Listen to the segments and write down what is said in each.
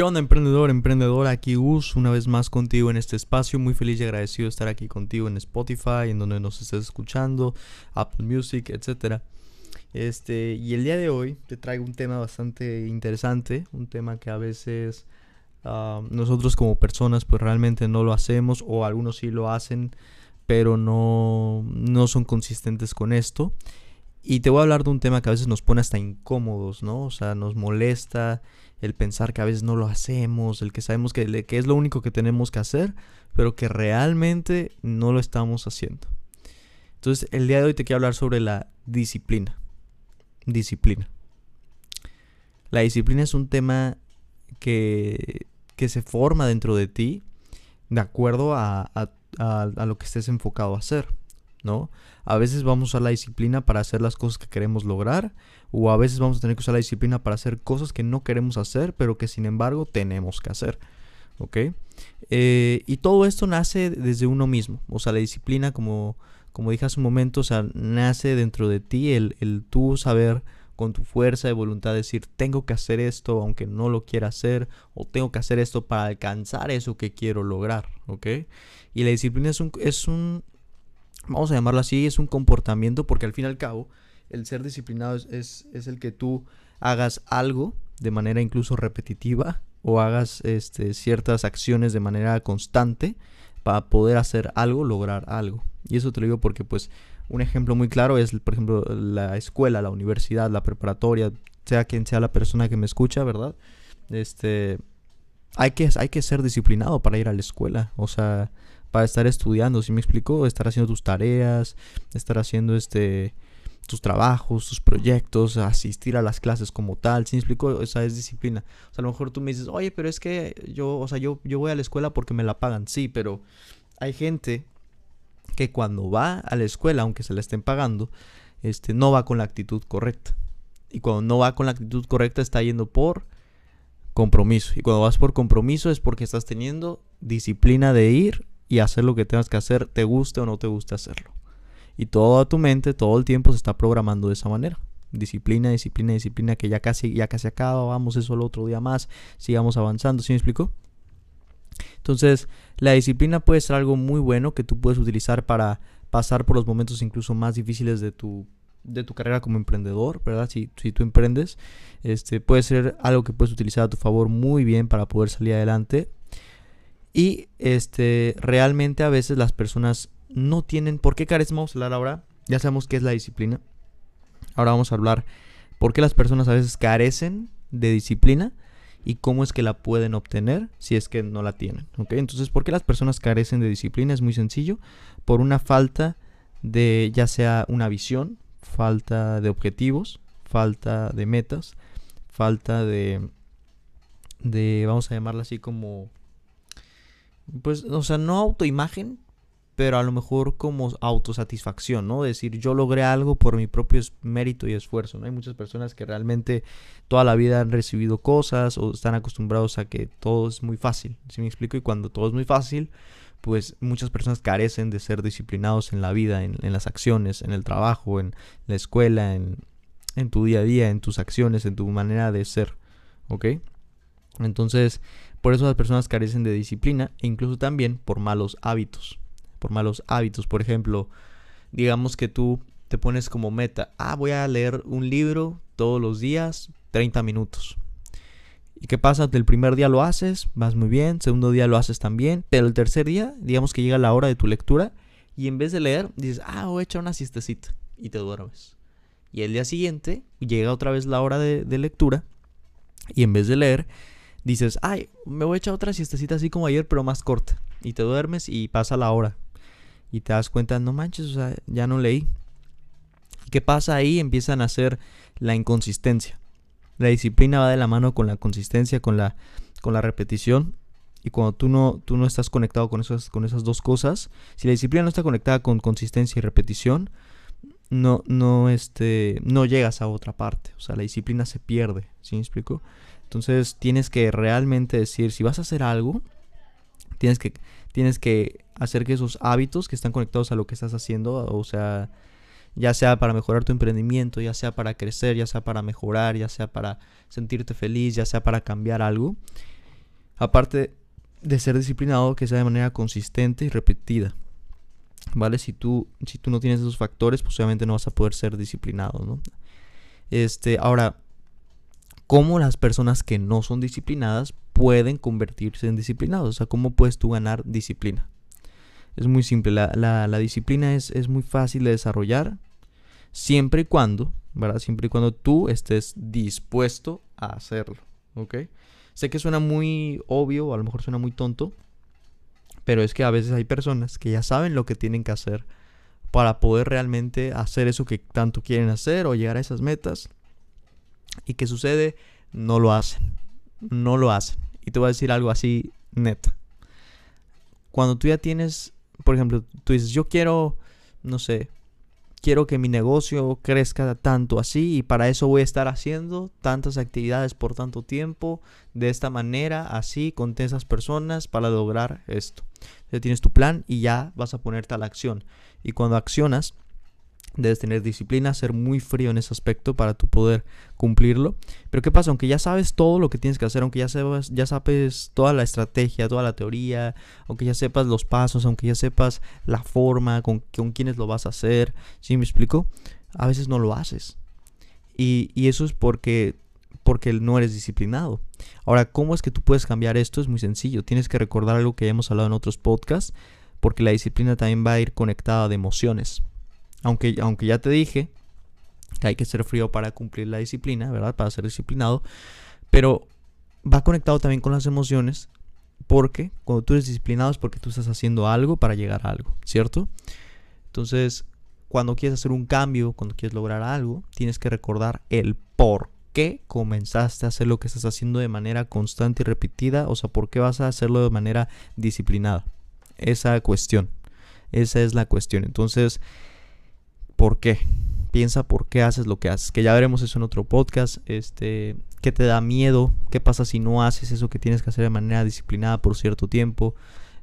¿Qué onda, emprendedor, emprendedora? Aquí Gus, una vez más contigo en este espacio. Muy feliz y agradecido de estar aquí contigo en Spotify, en donde nos estés escuchando, Apple Music, etc. Este, y el día de hoy te traigo un tema bastante interesante, un tema que a veces ah, nosotros como personas pues realmente no lo hacemos o algunos sí lo hacen, pero no, no son consistentes con esto. Y te voy a hablar de un tema que a veces nos pone hasta incómodos, ¿no? O sea, nos molesta el pensar que a veces no lo hacemos, el que sabemos que, que es lo único que tenemos que hacer, pero que realmente no lo estamos haciendo. Entonces, el día de hoy te quiero hablar sobre la disciplina. Disciplina. La disciplina es un tema que, que se forma dentro de ti de acuerdo a, a, a lo que estés enfocado a hacer. ¿No? A veces vamos a usar la disciplina para hacer las cosas que queremos lograr o a veces vamos a tener que usar la disciplina para hacer cosas que no queremos hacer pero que sin embargo tenemos que hacer, ¿ok? Eh, y todo esto nace desde uno mismo, o sea, la disciplina como, como dije hace un momento, o sea, nace dentro de ti el, el tú saber con tu fuerza de voluntad decir tengo que hacer esto aunque no lo quiera hacer o tengo que hacer esto para alcanzar eso que quiero lograr, ¿ok? Y la disciplina es un, es un, vamos a llamarlo así, es un comportamiento porque al fin y al cabo el ser disciplinado es, el que tú hagas algo de manera incluso repetitiva o hagas este, ciertas acciones de manera constante para poder hacer algo, lograr algo. Y eso te lo digo porque pues un ejemplo muy claro es por ejemplo la escuela, la universidad, la preparatoria, sea quien sea la persona que me escucha, ¿verdad? Este hay que, hay que ser disciplinado para ir a la escuela. O sea, para estar estudiando, si me explico? Estar haciendo tus tareas, estar haciendo este tus trabajos, tus proyectos, asistir a las clases como tal, ¿sí me explico? Esa es disciplina. O sea, a lo mejor tú me dices, oye, pero es que yo, o sea, yo, yo voy a la escuela porque me la pagan. Sí, pero hay gente que cuando va a la escuela, aunque se la estén pagando, este, no va con la actitud correcta. Y cuando no va con la actitud correcta, está yendo por compromiso. Y cuando vas por compromiso es porque estás teniendo disciplina de ir y hacer lo que tengas que hacer, te guste o no te guste hacerlo. Y toda tu mente todo el tiempo se está programando de esa manera. Disciplina, disciplina, disciplina, que ya casi, ya casi acaba, vamos eso el otro día más, sigamos avanzando, ¿sí me explico? Entonces, la disciplina puede ser algo muy bueno que tú puedes utilizar para pasar por los momentos incluso más difíciles de tu, de tu carrera como emprendedor, ¿verdad? Si, si tú emprendes, este, puede ser algo que puedes utilizar a tu favor muy bien para poder salir adelante y este, realmente a veces las personas no tienen por qué carecen. Vamos a hablar ahora. Ya sabemos qué es la disciplina. Ahora vamos a hablar por qué las personas a veces carecen de disciplina y cómo es que la pueden obtener si es que no la tienen. Entonces, ¿por qué las personas carecen de disciplina? Es muy sencillo. Por una falta de ya sea una visión, falta de objetivos, falta de metas, falta de, de vamos a llamarla así como pues, o sea, no autoimagen, pero a lo mejor como autosatisfacción, ¿no? Decir, yo logré algo por mi propio mérito y esfuerzo, ¿no? Hay muchas personas que realmente toda la vida han recibido cosas o están acostumbrados a que todo es muy fácil, ¿sí me explico? Y cuando todo es muy fácil, pues muchas personas carecen de ser disciplinados en la vida, en, las acciones, en el trabajo, en la escuela, en, en tu día a día, en tus acciones, en tu manera de ser, ¿ok? Entonces, por eso las personas carecen de disciplina e incluso también por malos hábitos. Por malos hábitos, por ejemplo, digamos que tú te pones como meta, ah, voy a leer un libro todos los días, 30 minutos. ¿Y qué pasa? El primer día lo haces, vas muy bien, segundo día lo haces también, pero el tercer día, digamos que llega la hora de tu lectura y en vez de leer, dices, ah, voy a echar una siestecita y te duermes. Y el día siguiente llega otra vez la hora de, de lectura y en vez de leer, dices, ay, me voy a echar otra siestecita así como ayer, pero más corta. Y te duermes y pasa la hora. Y te das cuenta, no manches, o sea, ya no leí. ¿Y qué pasa ahí? Empiezan a hacer la inconsistencia. La disciplina va de la mano con la consistencia, con la, con la repetición. Y cuando tú no, tú no estás conectado con, esas, con esas dos cosas, si la disciplina no está conectada con consistencia y repetición, no, no, este, no llegas a otra parte. O sea, la disciplina se pierde. ¿Sí me explico? Entonces tienes que realmente decir, si vas a hacer algo, tienes que, tienes que hacer que esos hábitos que están conectados a lo que estás haciendo, o sea, ya sea para mejorar tu emprendimiento, ya sea para crecer, ya sea para mejorar, ya sea para sentirte feliz, ya sea para cambiar algo, Aparte de ser disciplinado, que sea de manera consistente y repetida. ¿Vale? Si tú, si tú no tienes esos factores, pues obviamente no vas a poder ser disciplinado, ¿no? Este, ahora, ¿cómo las personas que no son disciplinadas pueden convertirse en disciplinados? O sea, ¿cómo puedes tú ganar disciplina? Es muy simple, la, disciplina es, es, muy fácil de desarrollar siempre y cuando, ¿verdad? Siempre y cuando tú estés dispuesto a hacerlo, ¿ok? Sé que suena muy obvio, a lo mejor suena muy tonto, pero es que a veces hay personas que ya saben lo que tienen que hacer para poder realmente hacer eso que tanto quieren hacer o llegar a esas metas. ¿Y qué sucede? No lo hacen. No lo hacen. Y te voy a decir algo así neta. Cuando tú ya tienes, por ejemplo, tú dices, yo quiero, no sé, quiero que mi negocio crezca tanto así y para eso voy a estar haciendo tantas actividades por tanto tiempo, de esta manera, así, con esas personas para lograr esto. Ya tienes tu plan y ya vas a ponerte a la acción. Y cuando accionas, debes tener disciplina, ser muy frío en ese aspecto para tu poder cumplirlo. Pero ¿qué pasa? Aunque ya sabes todo lo que tienes que hacer, aunque ya sabes, ya sabes toda la estrategia, toda la teoría, aunque ya sepas los pasos, aunque ya sepas la forma, con, con quiénes lo vas a hacer, ¿sí me explico? A veces no lo haces. Y, y eso es porque porque no eres disciplinado. Ahora, ¿cómo es que tú puedes cambiar esto? Es muy sencillo. Tienes que recordar algo que ya hemos hablado en otros podcasts, porque la disciplina también va a ir conectada de emociones. Aunque, aunque ya te dije que hay que ser frío para cumplir la disciplina, ¿verdad? Para ser disciplinado. Pero va conectado también con las emociones, porque cuando tú eres disciplinado es porque tú estás haciendo algo para llegar a algo, ¿cierto? Entonces, cuando quieres hacer un cambio, cuando quieres lograr algo, tienes que recordar el por qué comenzaste a hacer lo que estás haciendo de manera constante y repetida, o sea, por qué vas a hacerlo de manera disciplinada. Esa cuestión, esa es la cuestión. Entonces, ¿por qué? Piensa por qué haces lo que haces, que ya veremos eso en otro podcast, este, qué te da miedo, qué pasa si no haces eso que tienes que hacer de manera disciplinada por cierto tiempo,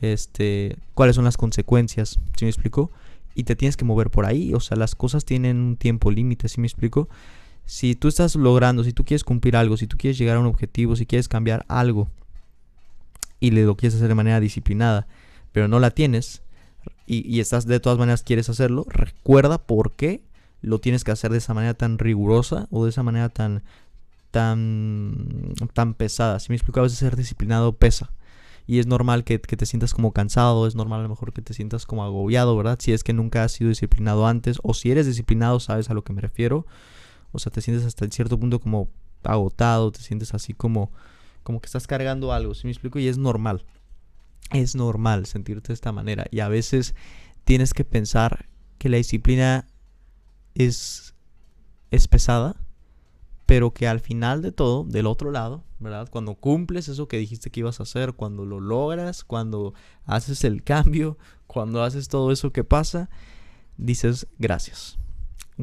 este, cuáles son las consecuencias, ¿sí me explico? Y te tienes que mover por ahí, o sea, las cosas tienen un tiempo límite, ¿sí me explico? Si tú estás logrando, si tú quieres cumplir algo, si tú quieres llegar a un objetivo, si quieres cambiar algo y lo quieres hacer de manera disciplinada, pero no la tienes y, estás de todas maneras quieres hacerlo, recuerda por qué lo tienes que hacer de esa manera tan rigurosa o de esa manera tan tan tan pesada. Si me explico, a veces ser disciplinado pesa. Y es normal que, te sientas como cansado, es normal a lo mejor que te sientas como agobiado, ¿verdad? Si es que nunca has sido disciplinado antes o si eres disciplinado, sabes a lo que me refiero. O sea, te sientes hasta cierto punto como agotado, te sientes así como, como que estás cargando algo, ¿sí me explico? Y es normal. Es normal sentirte de esta manera. Y a veces tienes que pensar que la disciplina es, es pesada, pero que al final de todo, del otro lado, ¿verdad? Cuando cumples eso que dijiste que ibas a hacer, cuando lo logras, cuando haces el cambio, cuando haces todo eso que pasa, dices gracias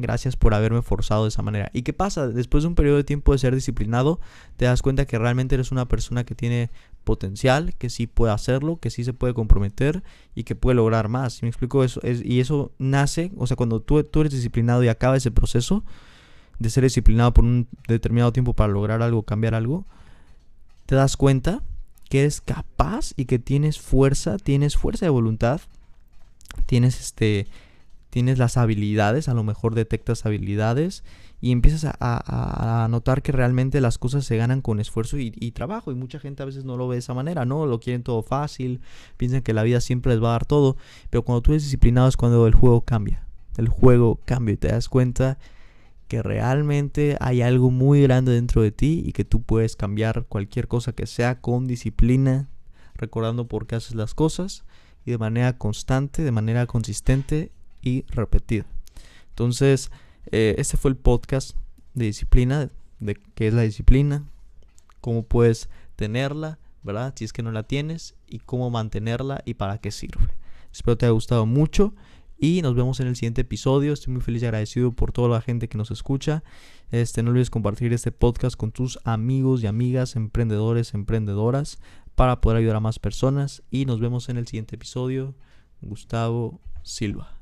gracias por haberme forzado de esa manera. ¿Y qué pasa? Después de un periodo de tiempo de ser disciplinado, te das cuenta que realmente eres una persona que tiene potencial, que sí puede hacerlo, que sí se puede comprometer y que puede lograr más. me explico eso? Es, y eso nace, o sea, cuando tú, tú eres disciplinado y acaba ese proceso de ser disciplinado por un determinado tiempo para lograr algo, cambiar algo, te das cuenta que eres capaz y que tienes fuerza, tienes fuerza de voluntad, tienes este tienes las habilidades, a lo mejor detectas habilidades y empiezas a, notar que realmente las cosas se ganan con esfuerzo y, trabajo y mucha gente a veces no lo ve de esa manera, ¿no? Lo quieren todo fácil, piensan que la vida siempre les va a dar todo, pero cuando tú eres disciplinado es cuando el juego cambia, el juego cambia y te das cuenta que realmente hay algo muy grande dentro de ti y que tú puedes cambiar cualquier cosa que sea con disciplina, recordando por qué haces las cosas y de manera constante, de manera consistente y repetida. Entonces, este fue el podcast de disciplina, de qué es la disciplina, cómo puedes tenerla, ¿verdad? Si es que no la tienes y cómo mantenerla y para qué sirve. Espero te haya gustado mucho y nos vemos en el siguiente episodio. Estoy muy feliz y agradecido por toda la gente que nos escucha. Este, no olvides compartir este podcast con tus amigos y amigas, emprendedores, emprendedoras, para poder ayudar a más personas. Y nos vemos en el siguiente episodio. Gustavo Silva.